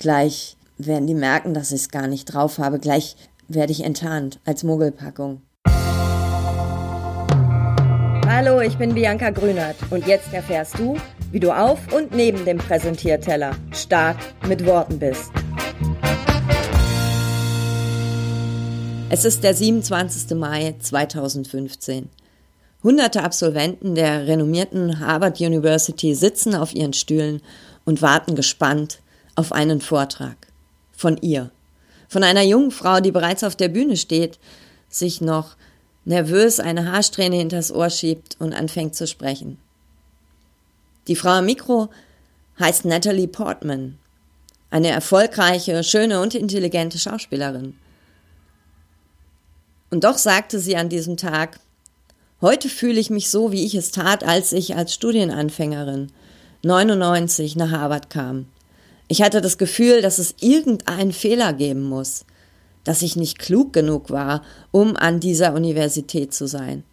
gleich werden die merken, dass ich es gar nicht drauf habe. Gleich werde ich enttarnt als Mogelpackung. Hallo, ich bin Bianca Grünert und jetzt erfährst du, wie du auf und neben dem Präsentierteller stark mit Worten bist. Es ist der 27. Mai 2015. Hunderte Absolventen der renommierten Harvard University sitzen auf ihren Stühlen und warten gespannt auf einen Vortrag. Von ihr. Von einer jungen Frau, die bereits auf der Bühne steht, sich noch nervös eine Haarsträhne hinters Ohr schiebt und anfängt zu sprechen. Die Frau am Mikro heißt Natalie Portman, eine erfolgreiche, schöne und intelligente Schauspielerin. Und doch sagte sie an diesem Tag, heute fühle ich mich so, wie ich es tat, als ich als Studienanfängerin 99 nach Harvard kam. Ich hatte das Gefühl, dass es irgendeinen Fehler geben muss, dass ich nicht klug genug war, um an dieser Universität zu sein.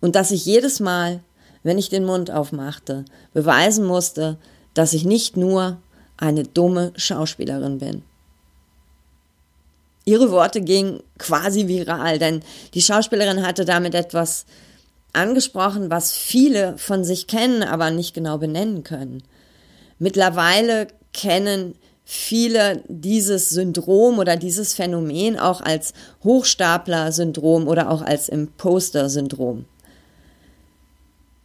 Und dass ich jedes Mal, wenn ich den Mund aufmachte, beweisen musste, dass ich nicht nur eine dumme Schauspielerin bin. Ihre Worte gingen quasi viral, denn die Schauspielerin hatte damit etwas angesprochen, was viele von sich kennen, aber nicht genau benennen können. Mittlerweile kennen viele dieses Syndrom oder dieses Phänomen auch als Hochstapler-Syndrom oder auch als Imposter-Syndrom.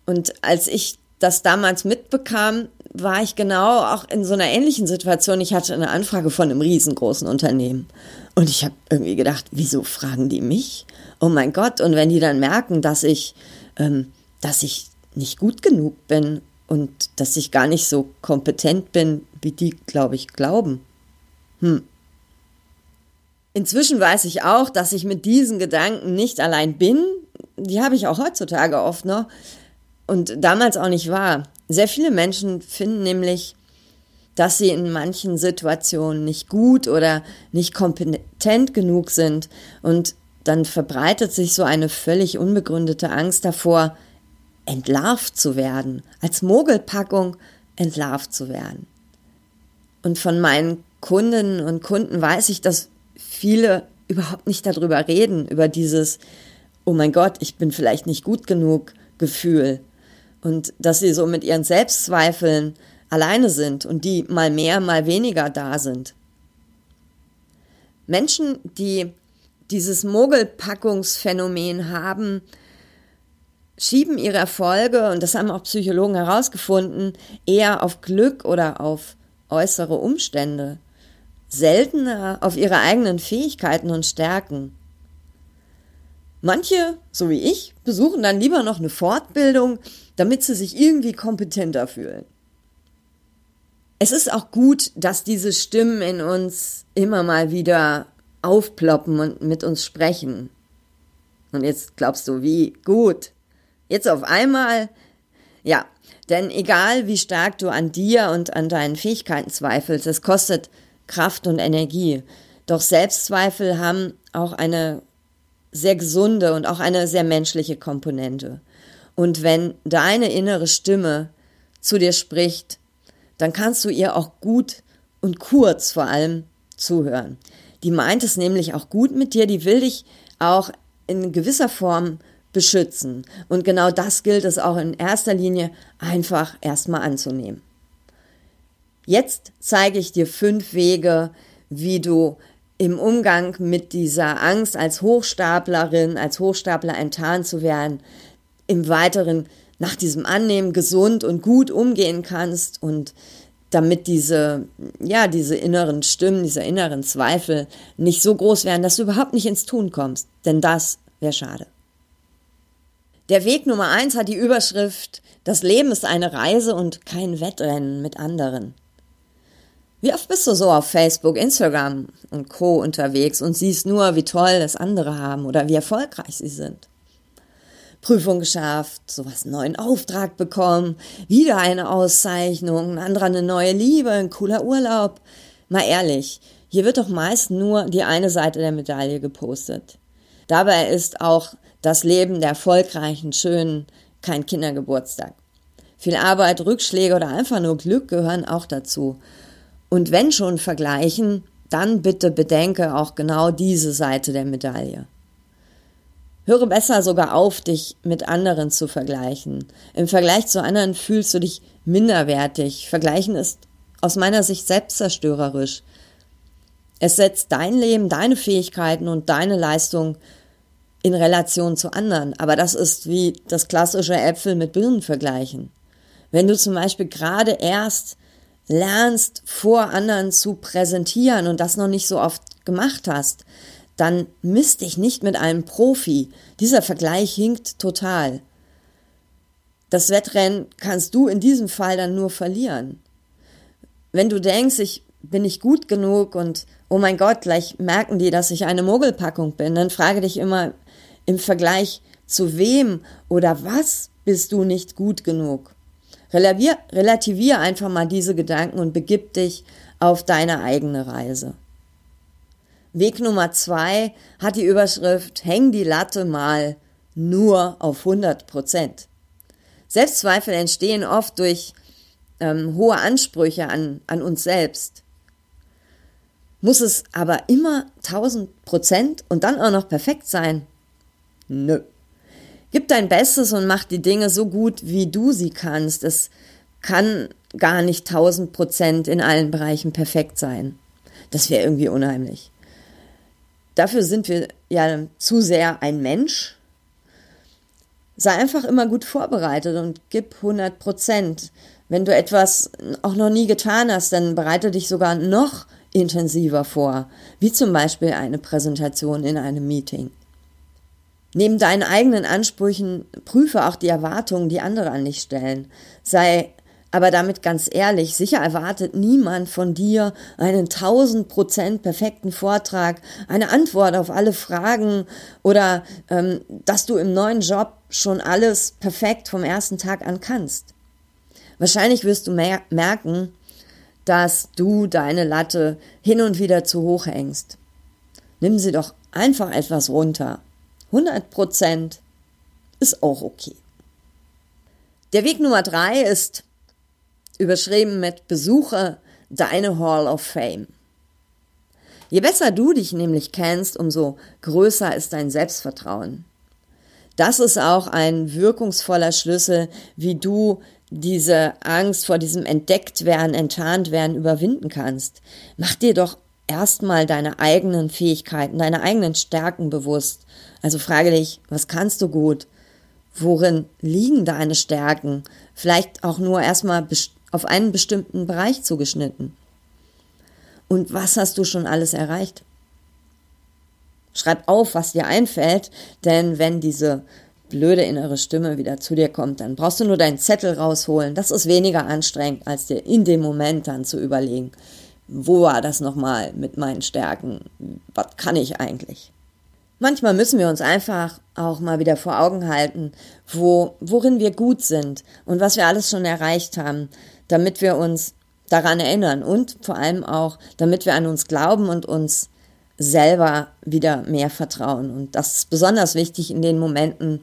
Und als ich das damals mitbekam, war ich genau auch in so einer ähnlichen Situation. Ich hatte eine Anfrage von einem riesengroßen Unternehmen. Und ich habe irgendwie gedacht, wieso fragen die mich? Oh mein Gott, und wenn die dann merken, dass ich, ähm, dass ich nicht gut genug bin und dass ich gar nicht so kompetent bin, wie die, glaube ich, glauben. Hm. Inzwischen weiß ich auch, dass ich mit diesen Gedanken nicht allein bin. Die habe ich auch heutzutage oft noch und damals auch nicht war. Sehr viele Menschen finden nämlich, dass sie in manchen Situationen nicht gut oder nicht kompetent genug sind und dann verbreitet sich so eine völlig unbegründete Angst davor, entlarvt zu werden, als Mogelpackung entlarvt zu werden. Und von meinen Kundinnen und Kunden weiß ich, dass viele überhaupt nicht darüber reden, über dieses, oh mein Gott, ich bin vielleicht nicht gut genug Gefühl. Und dass sie so mit ihren Selbstzweifeln alleine sind und die mal mehr, mal weniger da sind. Menschen, die dieses Mogelpackungsphänomen haben, schieben ihre Erfolge, und das haben auch Psychologen herausgefunden, eher auf Glück oder auf äußere Umstände, seltener auf ihre eigenen Fähigkeiten und Stärken. Manche, so wie ich, besuchen dann lieber noch eine Fortbildung, damit sie sich irgendwie kompetenter fühlen. Es ist auch gut, dass diese Stimmen in uns immer mal wieder aufploppen und mit uns sprechen. Und jetzt glaubst du, wie gut. Jetzt auf einmal, ja, denn egal wie stark du an dir und an deinen Fähigkeiten zweifelst, es kostet Kraft und Energie. Doch Selbstzweifel haben auch eine sehr gesunde und auch eine sehr menschliche Komponente. Und wenn deine innere Stimme zu dir spricht, dann kannst du ihr auch gut und kurz vor allem zuhören. Die meint es nämlich auch gut mit dir, die will dich auch in gewisser Form beschützen. Und genau das gilt es auch in erster Linie einfach erstmal anzunehmen. Jetzt zeige ich dir fünf Wege, wie du im Umgang mit dieser Angst als Hochstaplerin, als Hochstapler enttarnt zu werden, im Weiteren nach diesem Annehmen gesund und gut umgehen kannst und damit diese, ja, diese inneren Stimmen, diese inneren Zweifel nicht so groß werden, dass du überhaupt nicht ins Tun kommst. Denn das wäre schade. Der Weg Nummer eins hat die Überschrift, das Leben ist eine Reise und kein Wettrennen mit anderen. Wie oft bist du so auf Facebook, Instagram und Co unterwegs und siehst nur, wie toll es andere haben oder wie erfolgreich sie sind? Prüfung geschafft, sowas einen neuen Auftrag bekommen, wieder eine Auszeichnung, ein anderer eine neue Liebe, ein cooler Urlaub. Mal ehrlich, hier wird doch meist nur die eine Seite der Medaille gepostet. Dabei ist auch das Leben der erfolgreichen, schönen, kein Kindergeburtstag. Viel Arbeit, Rückschläge oder einfach nur Glück gehören auch dazu. Und wenn schon vergleichen, dann bitte bedenke auch genau diese Seite der Medaille. Höre besser sogar auf, dich mit anderen zu vergleichen. Im Vergleich zu anderen fühlst du dich minderwertig. Vergleichen ist aus meiner Sicht selbstzerstörerisch. Es setzt dein Leben, deine Fähigkeiten und deine Leistung in Relation zu anderen. Aber das ist wie das klassische Äpfel mit Birnen vergleichen. Wenn du zum Beispiel gerade erst lernst, vor anderen zu präsentieren und das noch nicht so oft gemacht hast, dann misst dich nicht mit einem Profi. Dieser Vergleich hinkt total. Das Wettrennen kannst du in diesem Fall dann nur verlieren. Wenn du denkst, ich bin nicht gut genug und oh mein Gott, gleich merken die, dass ich eine Mogelpackung bin, dann frage dich immer im Vergleich zu wem oder was bist du nicht gut genug. Relativier, relativier einfach mal diese Gedanken und begib dich auf deine eigene Reise. Weg Nummer zwei hat die Überschrift Häng die Latte mal nur auf 100 Prozent. Selbstzweifel entstehen oft durch ähm, hohe Ansprüche an, an uns selbst. Muss es aber immer 1000 Prozent und dann auch noch perfekt sein? Nö. Gib dein Bestes und mach die Dinge so gut, wie du sie kannst. Es kann gar nicht 1000 Prozent in allen Bereichen perfekt sein. Das wäre irgendwie unheimlich. Dafür sind wir ja zu sehr ein Mensch. Sei einfach immer gut vorbereitet und gib 100 Prozent. Wenn du etwas auch noch nie getan hast, dann bereite dich sogar noch intensiver vor, wie zum Beispiel eine Präsentation in einem Meeting. Neben deinen eigenen Ansprüchen prüfe auch die Erwartungen, die andere an dich stellen. Sei aber damit ganz ehrlich, sicher erwartet niemand von dir einen tausend Prozent perfekten Vortrag, eine Antwort auf alle Fragen oder ähm, dass du im neuen Job schon alles perfekt vom ersten Tag an kannst. Wahrscheinlich wirst du mer merken, dass du deine Latte hin und wieder zu hoch hängst. Nimm sie doch einfach etwas runter. 100 Prozent ist auch okay. Der Weg Nummer drei ist überschrieben mit Besuche deine Hall of Fame. Je besser du dich nämlich kennst, umso größer ist dein Selbstvertrauen. Das ist auch ein wirkungsvoller Schlüssel, wie du diese Angst vor diesem Entdecktwerden, Enttarntwerden überwinden kannst. Mach dir doch erstmal deine eigenen Fähigkeiten, deine eigenen Stärken bewusst. Also frage dich, was kannst du gut? Worin liegen deine Stärken? Vielleicht auch nur erstmal auf einen bestimmten Bereich zugeschnitten. Und was hast du schon alles erreicht? Schreib auf, was dir einfällt, denn wenn diese blöde innere Stimme wieder zu dir kommt, dann brauchst du nur deinen Zettel rausholen. Das ist weniger anstrengend, als dir in dem Moment dann zu überlegen, wo war das nochmal mit meinen Stärken? Was kann ich eigentlich? Manchmal müssen wir uns einfach auch mal wieder vor Augen halten, wo, worin wir gut sind und was wir alles schon erreicht haben, damit wir uns daran erinnern und vor allem auch, damit wir an uns glauben und uns selber wieder mehr vertrauen. Und das ist besonders wichtig in den Momenten,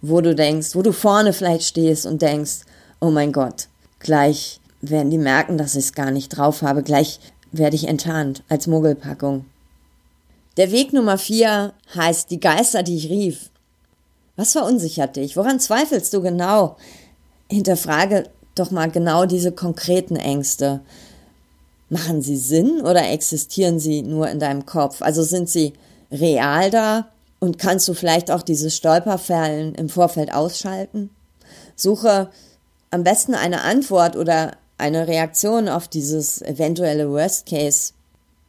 wo du denkst, wo du vorne vielleicht stehst und denkst, oh mein Gott, gleich werden die merken, dass ich es gar nicht drauf habe, gleich werde ich enttarnt als Mogelpackung. Der Weg Nummer vier heißt die Geister, die ich rief. Was verunsichert dich? Woran zweifelst du genau? Hinterfrage doch mal genau diese konkreten Ängste. Machen sie Sinn oder existieren sie nur in deinem Kopf? Also sind sie real da und kannst du vielleicht auch diese Stolperfallen im Vorfeld ausschalten? Suche am besten eine Antwort oder eine Reaktion auf dieses eventuelle Worst Case,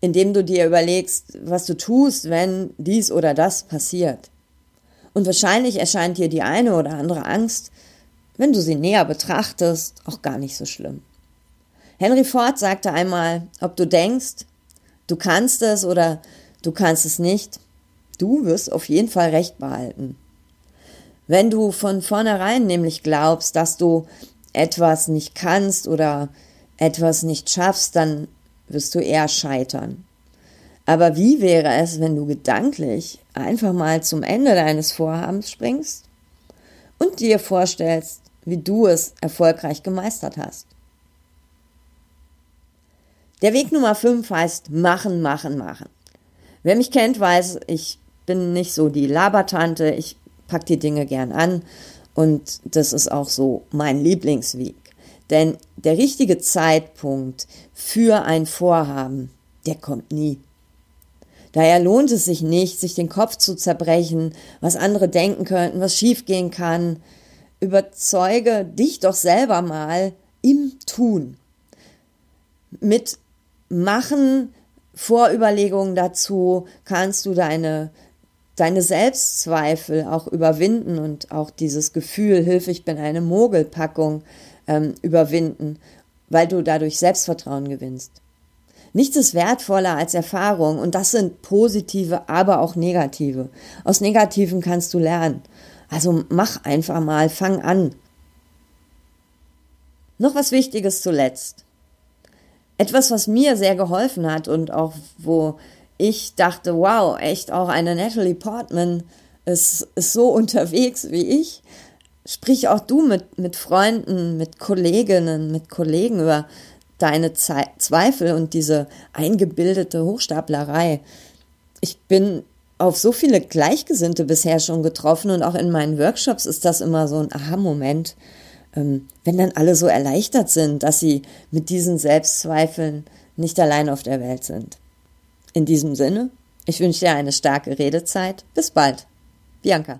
indem du dir überlegst, was du tust, wenn dies oder das passiert. Und wahrscheinlich erscheint dir die eine oder andere Angst wenn du sie näher betrachtest, auch gar nicht so schlimm. Henry Ford sagte einmal, ob du denkst, du kannst es oder du kannst es nicht, du wirst auf jeden Fall recht behalten. Wenn du von vornherein nämlich glaubst, dass du etwas nicht kannst oder etwas nicht schaffst, dann wirst du eher scheitern. Aber wie wäre es, wenn du gedanklich einfach mal zum Ende deines Vorhabens springst und dir vorstellst, wie du es erfolgreich gemeistert hast. Der Weg Nummer 5 heißt machen, machen, machen. Wer mich kennt, weiß, ich bin nicht so die Labertante, ich pack die Dinge gern an und das ist auch so mein Lieblingsweg. Denn der richtige Zeitpunkt für ein Vorhaben, der kommt nie. Daher lohnt es sich nicht, sich den Kopf zu zerbrechen, was andere denken könnten, was schiefgehen kann. Überzeuge dich doch selber mal im Tun. Mit Machen, Vorüberlegungen dazu kannst du deine, deine Selbstzweifel auch überwinden und auch dieses Gefühl, Hilfe, ich bin eine Mogelpackung, ähm, überwinden, weil du dadurch Selbstvertrauen gewinnst. Nichts ist wertvoller als Erfahrung und das sind positive, aber auch negative. Aus negativen kannst du lernen. Also mach einfach mal, fang an. Noch was Wichtiges zuletzt. Etwas, was mir sehr geholfen hat und auch wo ich dachte, wow, echt auch eine Natalie Portman ist, ist so unterwegs wie ich. Sprich auch du mit, mit Freunden, mit Kolleginnen, mit Kollegen über deine Zweifel und diese eingebildete Hochstaplerei. Ich bin auf so viele Gleichgesinnte bisher schon getroffen und auch in meinen Workshops ist das immer so ein Aha-Moment, ähm, wenn dann alle so erleichtert sind, dass sie mit diesen Selbstzweifeln nicht allein auf der Welt sind. In diesem Sinne, ich wünsche dir eine starke Redezeit. Bis bald. Bianca.